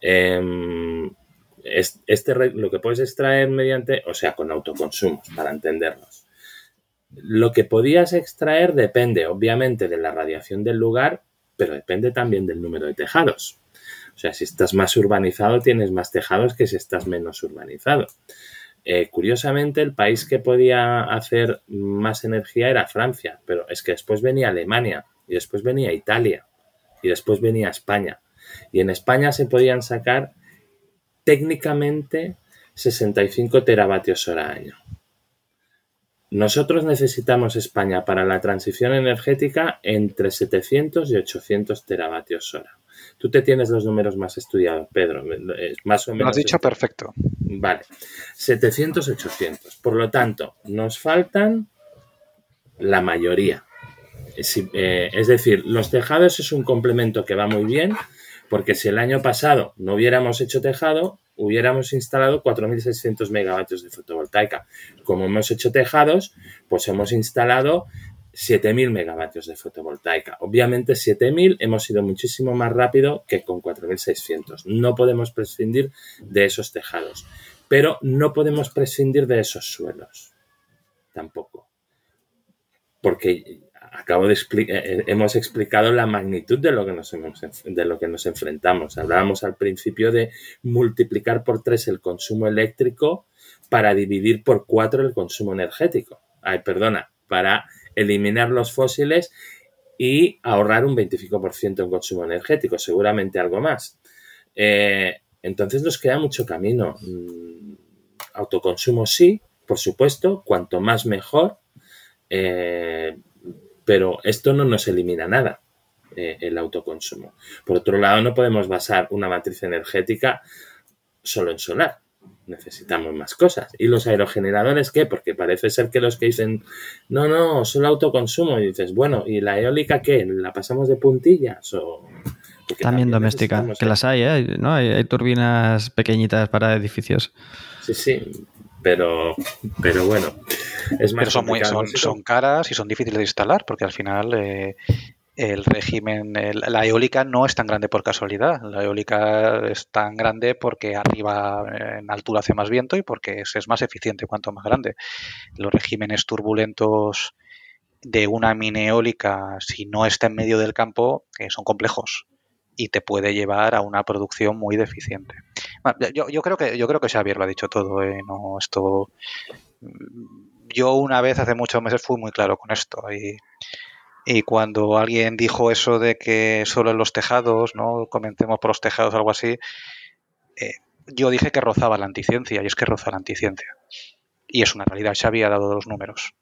Em, este, lo que puedes extraer mediante, o sea, con autoconsumos, para entendernos. Lo que podías extraer depende, obviamente, de la radiación del lugar, pero depende también del número de tejados. O sea, si estás más urbanizado, tienes más tejados que si estás menos urbanizado. Eh, curiosamente, el país que podía hacer más energía era Francia, pero es que después venía Alemania, y después venía Italia, y después venía España. Y en España se podían sacar técnicamente 65 teravatios hora año. Nosotros necesitamos España para la transición energética entre 700 y 800 teravatios hora. Tú te tienes los números más estudiados, Pedro. más o menos. Lo has dicho perfecto. Vale. 700, 800. Por lo tanto, nos faltan la mayoría. Eh, es decir, los tejados es un complemento que va muy bien, porque si el año pasado no hubiéramos hecho tejado, hubiéramos instalado 4.600 megavatios de fotovoltaica. Como hemos hecho tejados, pues hemos instalado 7.000 megavatios de fotovoltaica. Obviamente 7.000 hemos ido muchísimo más rápido que con 4.600. No podemos prescindir de esos tejados, pero no podemos prescindir de esos suelos. Tampoco. Porque acabo de explicar, eh, eh, hemos explicado la magnitud de lo, que nos de lo que nos enfrentamos. Hablábamos al principio de multiplicar por tres el consumo eléctrico para dividir por cuatro el consumo energético. Ay, perdona, para eliminar los fósiles y ahorrar un 25% en consumo energético, seguramente algo más. Eh, entonces nos queda mucho camino. Mm, autoconsumo sí, por supuesto, cuanto más mejor. Pero esto no nos elimina nada, eh, el autoconsumo. Por otro lado, no podemos basar una matriz energética solo en solar. Necesitamos más cosas. ¿Y los aerogeneradores qué? Porque parece ser que los que dicen, no, no, solo autoconsumo. Y dices, bueno, ¿y la eólica qué? ¿La pasamos de puntillas? O... También, doméstica, que las hay, ¿eh? ¿no? Hay, turbinas pequeñitas para edificios. Sí, sí, pero, pero bueno, es más son, son, caras y son difíciles de instalar porque al final eh, el régimen, la eólica no es tan grande por casualidad. La eólica es tan grande porque arriba en altura hace más viento y porque es, más eficiente cuanto más grande. Los regímenes turbulentos de una mini eólica, si no está en medio del campo, eh, son complejos y te puede llevar a una producción muy deficiente. yo, creo que yo creo que Xavier lo ha dicho todo. ¿eh? No, esto yo una vez hace muchos meses fui muy claro con esto y cuando alguien dijo eso de que solo en los tejados, no comentemos por los tejados algo así, eh, yo dije que rozaba la anticiencia y es que roza la anticiencia y es una realidad. Xavi ha dado los números.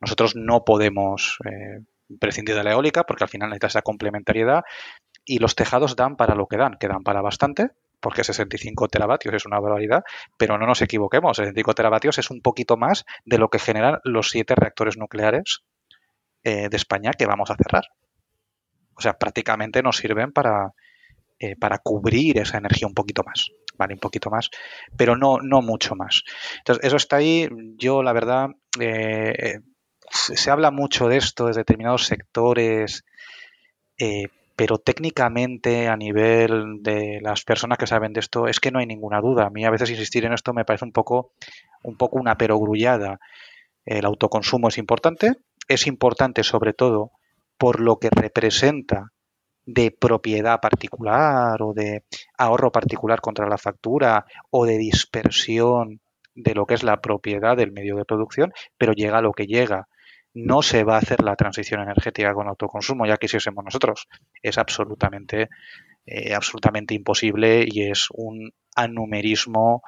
Nosotros no podemos eh, prescindir de la eólica porque al final necesita esa complementariedad y los tejados dan para lo que dan, que dan para bastante, porque 65 teravatios es una barbaridad, pero no nos equivoquemos, 65 teravatios es un poquito más de lo que generan los siete reactores nucleares eh, de España que vamos a cerrar. O sea, prácticamente nos sirven para, eh, para cubrir esa energía un poquito más, ¿vale? Un poquito más, pero no, no mucho más. Entonces, eso está ahí. Yo, la verdad, eh, se habla mucho de esto de determinados sectores, pero técnicamente a nivel de las personas que saben de esto es que no hay ninguna duda. A mí a veces insistir en esto me parece un poco, un poco una perogrullada. El autoconsumo es importante, es importante sobre todo por lo que representa de propiedad particular o de ahorro particular contra la factura o de dispersión de lo que es la propiedad del medio de producción, pero llega a lo que llega no se va a hacer la transición energética con autoconsumo, ya quisiésemos nosotros. Es absolutamente, eh, absolutamente imposible y es un anumerismo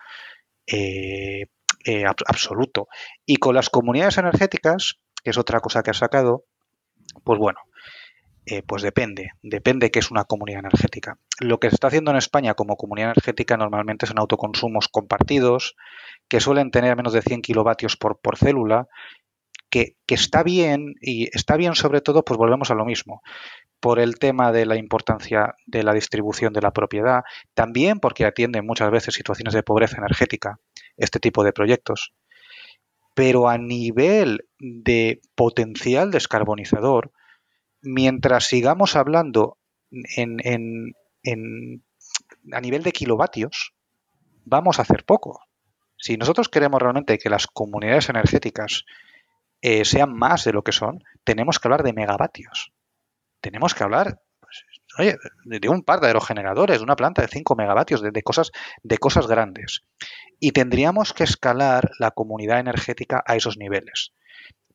eh, eh, absoluto. Y con las comunidades energéticas, que es otra cosa que ha sacado, pues bueno, pues depende, depende qué es una comunidad energética. lo que se está haciendo en España como comunidad energética normalmente son autoconsumos compartidos que suelen tener menos de 100 kilovatios por, por célula, que, que, está bien y está bien sobre todo, pues volvemos a lo mismo, por el tema de la importancia de la distribución de la propiedad, también porque atienden muchas veces situaciones de pobreza energética, este tipo de proyectos. Pero a nivel de potencial descarbonizador, mientras sigamos hablando en, en, en, a nivel de kilovatios, vamos a hacer poco. Si nosotros queremos realmente que las comunidades energéticas eh, sean más de lo que son, tenemos que hablar de megavatios. Tenemos que hablar oye, de un par de aerogeneradores, de una planta de 5 megavatios, de, cosas, de cosas grandes. Y tendríamos que escalar la comunidad energética a esos niveles.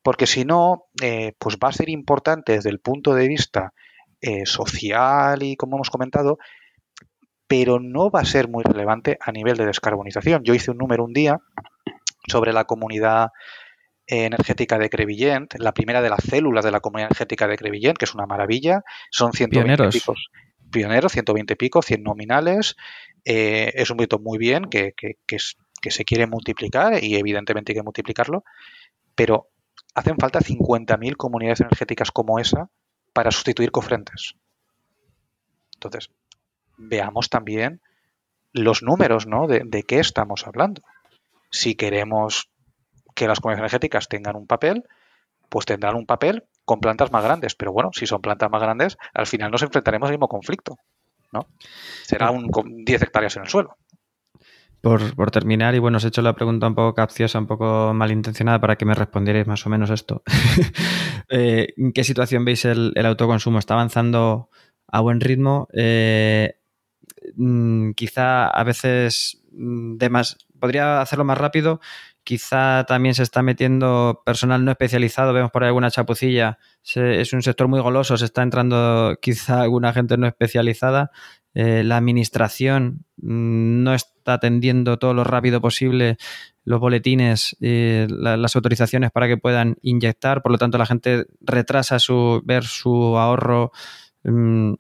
Porque si no, eh, pues va a ser importante desde el punto de vista eh, social y como hemos comentado, pero no va a ser muy relevante a nivel de descarbonización. Yo hice un número un día sobre la comunidad energética de Crevillent, la primera de las células de la comunidad energética de Crevillent, que es una maravilla. Son 120 Pioneros. picos. Pioneros, 120 picos, 100 nominales. Eh, es un proyecto muy bien que, que, que, es, que, se quiere multiplicar y evidentemente hay que multiplicarlo, pero hacen falta 50.000 comunidades energéticas como esa para sustituir cofrentes. Entonces, veamos también los números, ¿no? De, de qué estamos hablando. Si queremos que las comunidades energéticas tengan un papel, pues tendrán un papel con plantas más grandes. Pero bueno, si son plantas más grandes, al final nos enfrentaremos al mismo conflicto. ¿no? Será un, con 10 hectáreas en el suelo. Por, por, terminar, y bueno, os he hecho la pregunta un poco capciosa, un poco malintencionada para que me respondierais más o menos esto. (laughs) eh, ¿En qué situación veis el, el, autoconsumo? ¿Está avanzando a buen ritmo? Eh, mmm, quizá a veces de más, podría hacerlo más rápido quizá también se está metiendo personal no especializado, vemos por ahí alguna chapucilla, se, es un sector muy goloso, se está entrando (laughs) quizá alguna gente no especializada, eh, la administración mm, no está atendiendo todo lo rápido posible los boletines, eh, la, las autorizaciones para que puedan inyectar, por lo tanto la gente retrasa su ver su ahorro mmm,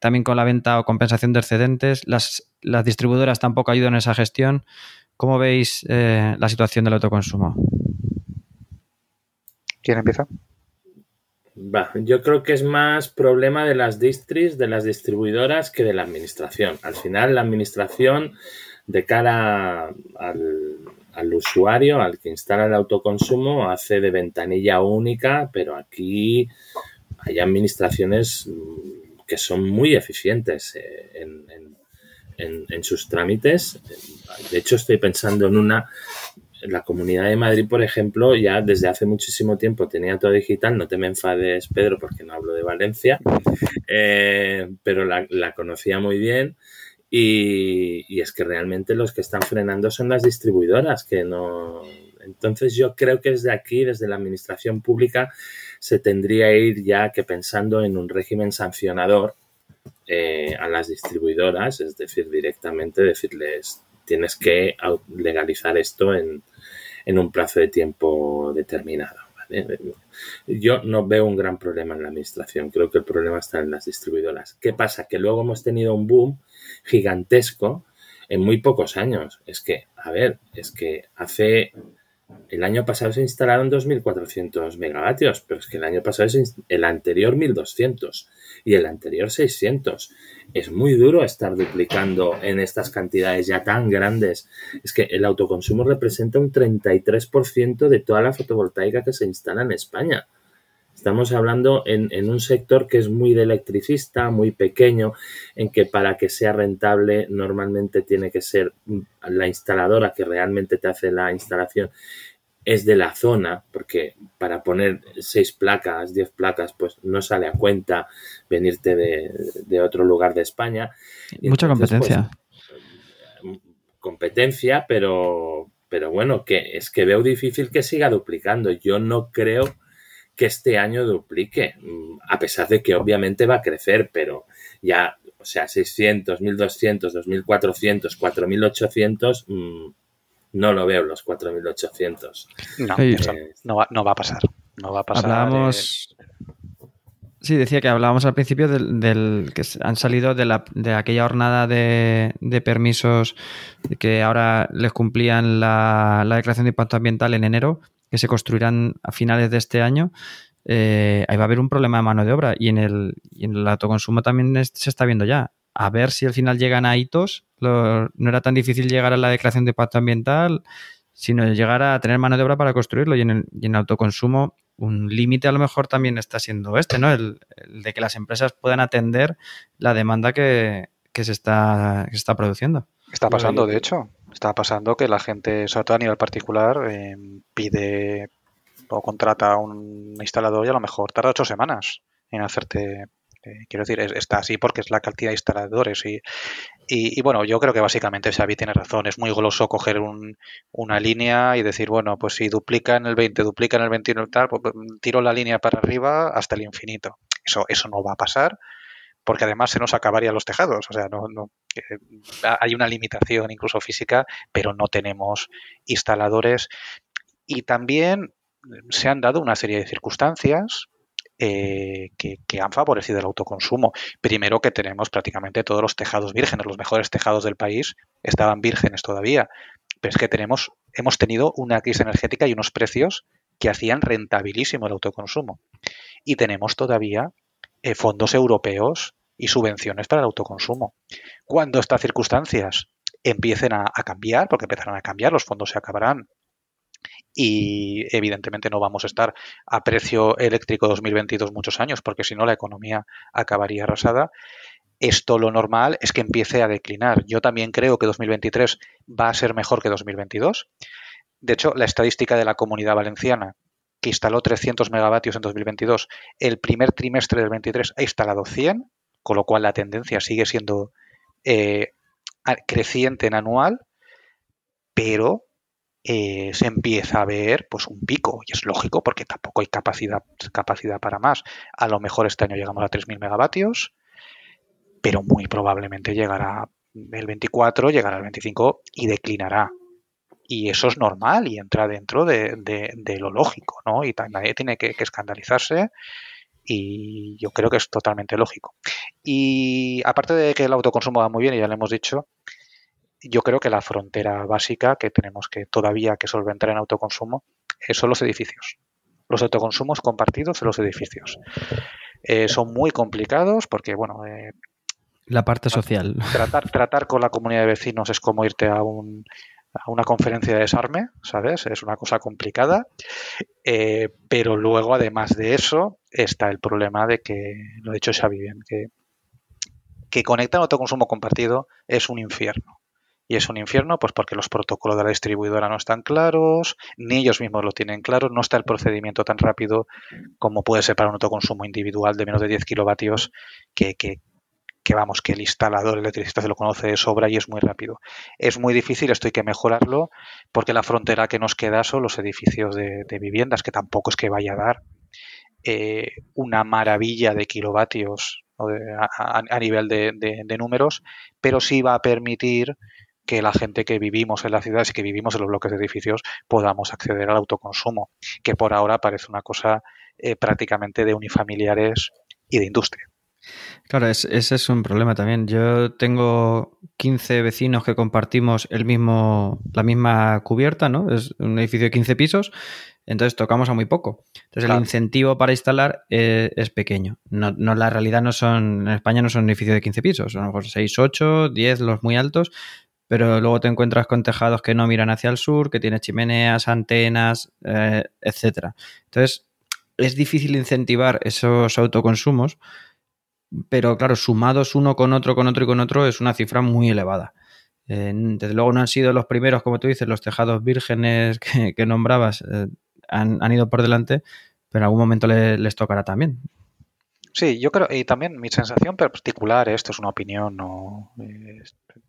también con la venta o compensación de excedentes, las, las distribuidoras tampoco ayudan en esa gestión. ¿Cómo veis eh, la situación del autoconsumo? ¿Quién empieza? Yo creo que es más problema de las distris, de las distribuidoras, que de la administración. Al final, la administración, de cara al, al usuario, al que instala el autoconsumo, hace de ventanilla única, pero aquí hay administraciones que son muy eficientes eh, en, en, en, sus trámites de hecho, estoy pensando en una, la Comunidad de Madrid, por ejemplo, ya desde hace muchísimo tiempo tenía todo digital, no te me enfades, Pedro, porque no hablo de Valencia, eh, pero la, la, conocía muy bien. Y, y, es que realmente los que están frenando son las distribuidoras, que no. Entonces, yo creo que desde aquí, desde la administración pública, se tendría que ir ya que pensando en un régimen sancionador eh, a las distribuidoras, es decir, directamente decirles tienes que legalizar esto en, en un plazo de tiempo determinado. Yo no veo un gran problema en la administración, creo que el problema está en las distribuidoras. ¿Qué pasa? Que luego hemos tenido un boom gigantesco en muy pocos años. Es que, a ver, es que hace el año pasado se instalaron 2.400 megavatios, pero es que el año pasado es el anterior 1.200 y el anterior 600. Es muy duro estar duplicando en estas cantidades ya tan grandes. Es que el autoconsumo representa un 33% de toda la fotovoltaica que se instala en España. Estamos hablando en, en, un sector que es muy de electricista, muy pequeño, en que para que sea rentable normalmente tiene que ser la instaladora que realmente te hace la instalación es de la zona, porque para poner seis placas, diez placas, pues no sale a cuenta venirte de, de otro lugar de España. Y Mucha entonces, competencia. Pues, competencia, pero, pero bueno, que es que veo difícil que siga duplicando. Yo no creo que este año duplique, a pesar de que obviamente va a crecer, pero ya, o sea, 600, 1200, 2400, 4800, mmm, no lo veo los 4800. No, eh, no, va, no, va, a pasar. No va a pasar. Hablábamos, eh... Sí, decía que hablábamos al principio del, que han salido de, la, de aquella jornada de, permisos que ahora les cumplían la, declaración de impacto ambiental en enero, que se construirán a finales de este año. Eh, ahí va a haber un problema de mano de obra y en el, y en el autoconsumo también se está viendo ya. A ver si al final llegan a hitos. no era tan difícil llegar a la declaración de impacto ambiental, sino llegar a tener mano de obra para construirlo. Y en el, y en el autoconsumo un límite a lo mejor también está siendo este, ¿no? El, de que las empresas puedan atender la demanda que, se, está, está produciendo. Está pasando, de hecho. Está pasando que la gente, sobre todo a nivel particular, eh, pide o contrata a un instalador y a lo mejor tarda ocho semanas en hacerte eh, quiero decir, está así porque es la cantidad de instaladores. Y, y, bueno, yo creo que básicamente Xavi tiene razón. Es muy goloso coger una línea y decir, bueno, pues si duplica en el 20, duplica en el 21 y tal, pues, pues tiro la línea para arriba hasta el infinito. Eso, eso no va a pasar porque además se nos acabarían los tejados. O sea, no, no hay una limitación incluso física, pero no tenemos instaladores. Y también se han dado una serie de circunstancias eh, que, han favorecido el autoconsumo. Primero que tenemos prácticamente todos los tejados vírgenes, los mejores tejados del país estaban vírgenes todavía. Pero es que tenemos, hemos tenido una crisis energética y unos precios que hacían rentabilísimo el autoconsumo. Y tenemos todavía eh, fondos europeos y subvenciones para el autoconsumo. Cuando estas circunstancias empiecen a, a cambiar, porque empezarán a cambiar, los fondos se acabarán y evidentemente no vamos a estar a precio eléctrico 2022 muchos años porque si no la economía acabaría arrasada. Esto lo normal es que empiece a declinar. Yo también creo que 2023 va a ser mejor que 2022. De hecho, la estadística de la comunidad valenciana, que instaló 300 megavatios en 2022, el primer trimestre del 23 ha instalado 100, con lo cual la tendencia sigue siendo eh, creciente en anual, pero eh, se empieza a ver pues un pico y es lógico porque tampoco hay capacidad, capacidad para más. A lo mejor este año llegamos a 3.000 megavatios, pero muy probablemente llegará el 24, llegará el 25 y declinará. Y eso es normal y entra dentro de, lo lógico, ¿no? Y nadie tiene que, que escandalizarse y yo creo que es totalmente lógico. Y aparte de que el autoconsumo va muy bien, y ya lo hemos dicho, yo creo que la frontera básica que tenemos que todavía que solventar en autoconsumo eh, son los edificios. Los autoconsumos compartidos en los edificios. Eh, son muy complicados porque, bueno... Eh, la parte social. Tratar, tratar con la comunidad de vecinos es como irte a, un, a una conferencia de desarme, ¿sabes? Es una cosa complicada. pero luego, además de eso, está el problema de que, lo he dicho Xavi bien, que, que conectar autoconsumo compartido es un infierno. Y es un infierno, pues porque los protocolos de la distribuidora no están claros, ni ellos mismos lo tienen claro, no está el procedimiento tan rápido como puede ser para un autoconsumo individual de menos de 10 kilovatios, que, que, vamos, que el instalador electricista se lo conoce de sobra y es muy rápido. Es muy difícil, esto hay que mejorarlo, porque la frontera que nos queda son los edificios de, viviendas, que tampoco es que vaya a dar eh, una maravilla de kilovatios a, nivel de, de, números, pero sí va a permitir que la gente que vivimos en las ciudades y que vivimos en los bloques de edificios podamos acceder al autoconsumo, que por ahora parece una cosa eh, prácticamente de unifamiliares y de industria. Claro, ese es un problema también. Yo tengo 15 vecinos que compartimos el mismo, la misma cubierta, ¿no? Es un edificio de 15 pisos, entonces tocamos a muy poco. Entonces el incentivo para instalar eh, es pequeño. No, no, la realidad no son, en España no son edificios de 15 pisos, son a lo mejor 6, 8, 10 los muy altos, pero luego te encuentras con tejados que no miran hacia el sur, que tienen chimeneas, antenas, eh, etcétera. Entonces, es difícil incentivar esos autoconsumos, pero claro, sumados uno con otro, con otro y con otro, es una cifra muy elevada. Eh, desde luego no han sido los primeros, como tú dices, los tejados vírgenes (laughs) que, nombrabas eh, han, ido por delante, pero en algún momento les tocará también. Sí, yo creo, y también mi sensación particular, esto es una opinión, no,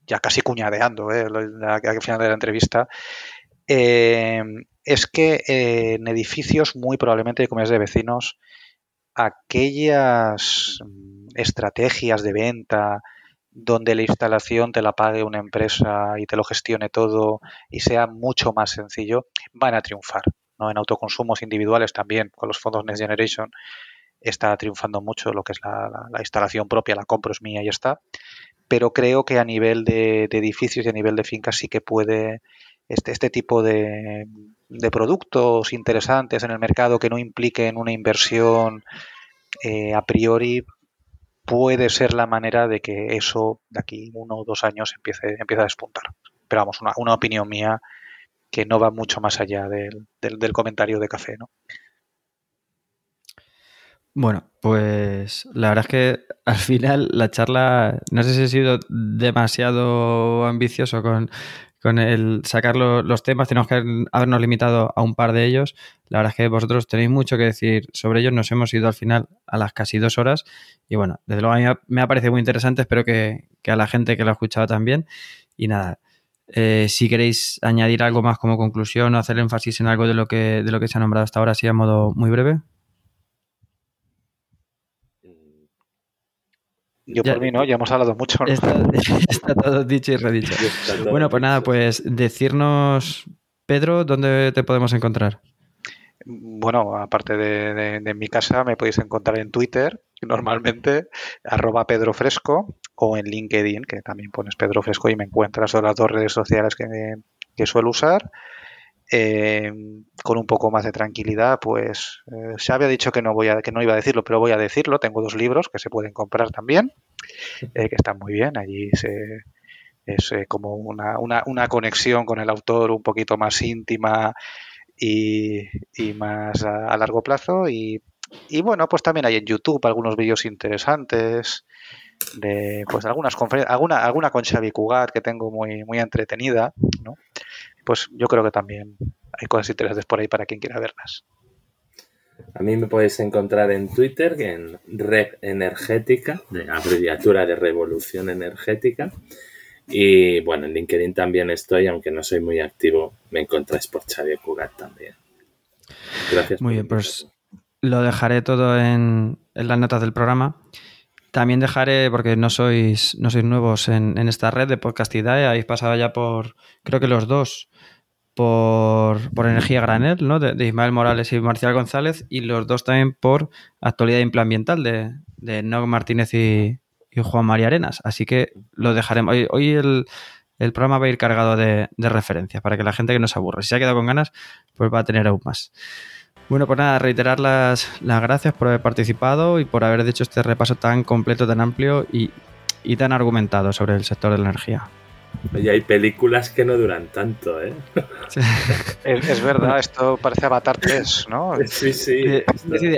ya casi cuñadeando ¿eh? al final de la entrevista, eh, es que eh, en edificios muy probablemente de comunidades de vecinos, aquellas mm, estrategias de venta donde la instalación te la pague una empresa y te lo gestione todo y sea mucho más sencillo, van a triunfar. ¿no? En autoconsumos individuales también, con los fondos Next Generation, está triunfando mucho lo que es la, instalación propia, la compro es mía y está. Pero creo que a nivel de, edificios y a nivel de fincas sí que puede este, este tipo de, de, productos interesantes en el mercado que no impliquen una inversión eh, a priori puede ser la manera de que eso de aquí uno o dos años empiece, empiece a despuntar. Pero vamos, una, una opinión mía que no va mucho más allá del, del comentario de café, ¿no? Bueno, pues la verdad es que al final la charla, no sé si he sido demasiado ambicioso con, el sacar los temas, tenemos que habernos limitado a un par de ellos. La verdad es que vosotros tenéis mucho que decir sobre ellos, nos hemos ido al final a las casi dos horas y bueno, desde luego a mí me ha parecido muy interesante, espero que, a la gente que lo ha escuchado también. Y nada, eh, si queréis añadir algo más como conclusión o hacer énfasis en algo de lo que, de lo que se ha nombrado hasta ahora, así a modo muy breve. Yo por mí no, ya hemos hablado mucho. (laughs) Está, todo dicho y redicho. Bueno, pues nada, pues decirnos, Pedro, ¿dónde te podemos encontrar? Bueno, aparte de, mi casa, me podéis encontrar en Twitter, normalmente, arroba Pedro Fresco, o en LinkedIn, que también pones Pedro Fresco y me encuentras son las dos redes sociales que, que suelo usar. Eh, con un poco más de tranquilidad, pues eh, se había dicho que no voy a, que no iba a decirlo, pero voy a decirlo. Tengo dos libros que se pueden comprar también, eh, que están muy bien. Allí se, es como una, una, una, conexión con el autor un poquito más íntima y, y más a, largo plazo. Y, y, bueno, pues también hay en YouTube algunos vídeos interesantes de pues algunas conferencias, alguna, alguna con Xavi Cugat que tengo muy, muy entretenida, ¿no? Pues yo creo que también hay cosas interesantes por ahí para quien quiera verlas. A mí me podéis encontrar en Twitter, en Red Energética, de abreviatura de Revolución Energética. Y bueno, en LinkedIn también estoy, aunque no soy muy activo, me encontráis por Xavier Cugat también. Gracias. Muy bien, pues lo dejaré todo en, las notas del programa. También dejaré, porque no sois, no sois nuevos en, esta red de Podcastidae, habéis pasado ya por, creo que los dos, por, Energía Granel, ¿no? De, Ismael Morales y Marcial González, y los dos también por Actualidad e Ambiental de, de Nog Martínez y, Juan María Arenas. Así que lo dejaremos. Hoy, el, programa va a ir cargado de, de, referencias para que la gente que no se aburre, si se ha quedado con ganas, pues va a tener aún más. Bueno, pues nada, reiterar las, las gracias por haber participado y por haber hecho este repaso tan completo, tan amplio y, y tan argumentado sobre el sector de la energía. Y hay películas que no duran tanto, ¿eh? (laughs) Es, verdad, esto parece Avatar 3, ¿no? Sí, sí. Eh,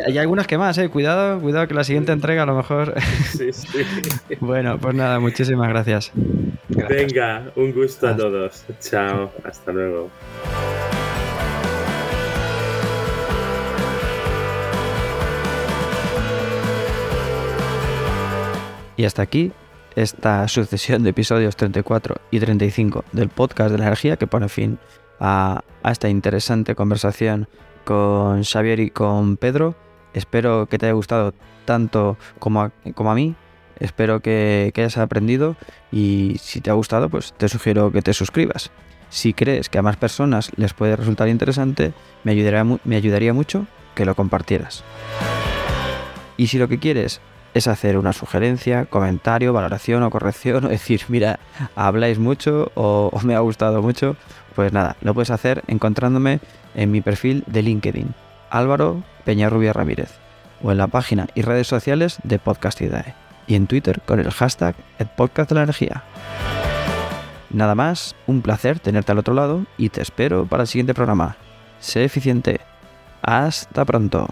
hay algunas que más, ¿eh? Cuidado, cuidado que la siguiente entrega a lo mejor... Sí, (laughs) sí. bueno, pues nada, muchísimas gracias. Venga, un gusto a todos. Chao, hasta luego. Y hasta aquí esta sucesión de episodios 34 y 35 del podcast de la energía que pone fin a, esta interesante conversación con Xavier y con Pedro. Espero que te haya gustado tanto como a, mí. Espero que, hayas aprendido y si te ha gustado, pues te sugiero que te suscribas. Si crees que a más personas les puede resultar interesante, me ayudaría mucho que lo compartieras. Y si lo que quieres es hacer una sugerencia, comentario, valoración o corrección, o decir, mira, habláis mucho o, me ha gustado mucho, pues nada, lo puedes hacer encontrándome en mi perfil de LinkedIn, Álvaro Peñarrubia Ramírez, o en la página y redes sociales de Podcast Idae, y en Twitter con el hashtag podcast de la energía. Nada más, un placer tenerte al otro lado y te espero para el siguiente programa. Sé eficiente. Hasta pronto.